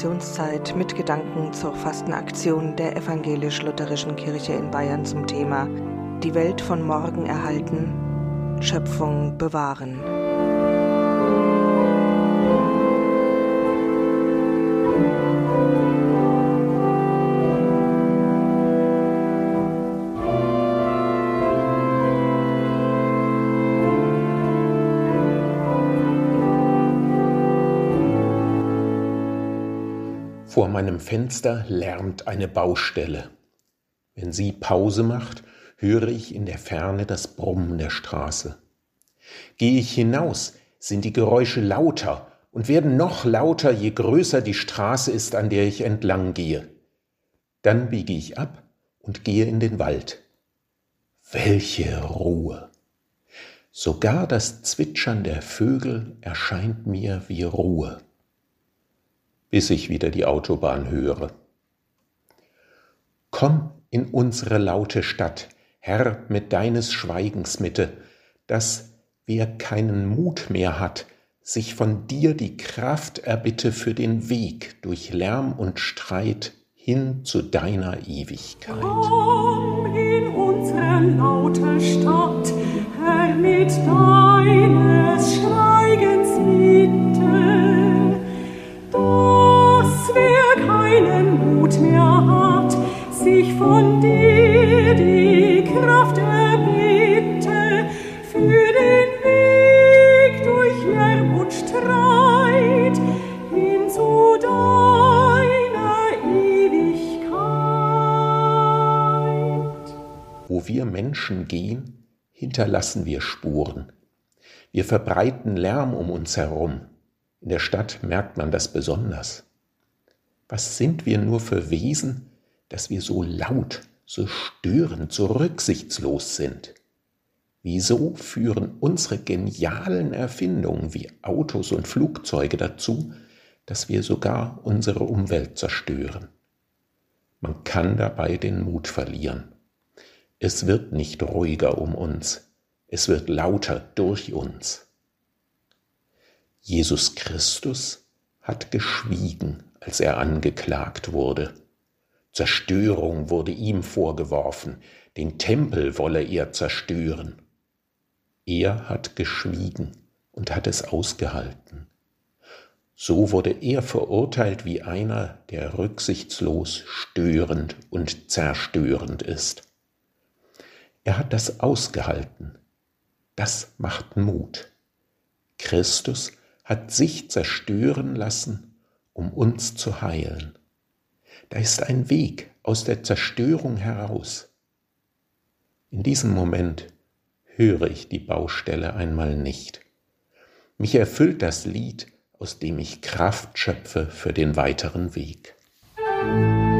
Meditationszeit mit Gedanken zur Fastenaktion der Evangelisch-Lutherischen Kirche in Bayern zum Thema Die Welt von morgen erhalten, Schöpfung bewahren. Vor meinem Fenster lärmt eine Baustelle. Wenn sie Pause macht, höre ich in der Ferne das Brummen der Straße. Gehe ich hinaus, sind die Geräusche lauter und werden noch lauter, je größer die Straße ist, an der ich entlang gehe. Dann biege ich ab und gehe in den Wald. Welche Ruhe! Sogar das Zwitschern der Vögel erscheint mir wie Ruhe bis ich wieder die Autobahn höre. Komm in unsere laute Stadt, Herr, mit deines Schweigens Mitte, dass wer keinen Mut mehr hat, sich von dir die Kraft erbitte für den Weg durch Lärm und Streit hin zu deiner Ewigkeit. Komm in unsere laute Stadt, Herr, mit deines Menschen gehen, hinterlassen wir Spuren. Wir verbreiten Lärm um uns herum. In der Stadt merkt man das besonders. Was sind wir nur für Wesen, dass wir so laut, so störend, so rücksichtslos sind? Wieso führen unsere genialen Erfindungen wie Autos und Flugzeuge dazu, dass wir sogar unsere Umwelt zerstören? Man kann dabei den Mut verlieren. Es wird nicht ruhiger um uns, es wird lauter durch uns. Jesus Christus hat geschwiegen, als er angeklagt wurde. Zerstörung wurde ihm vorgeworfen, den Tempel wolle er zerstören. Er hat geschwiegen und hat es ausgehalten. So wurde er verurteilt wie einer, der rücksichtslos, störend und zerstörend ist. Er hat das ausgehalten. Das macht Mut. Christus hat sich zerstören lassen, um uns zu heilen. Da ist ein Weg aus der Zerstörung heraus. In diesem Moment höre ich die Baustelle einmal nicht. Mich erfüllt das Lied, aus dem ich Kraft schöpfe für den weiteren Weg. Komm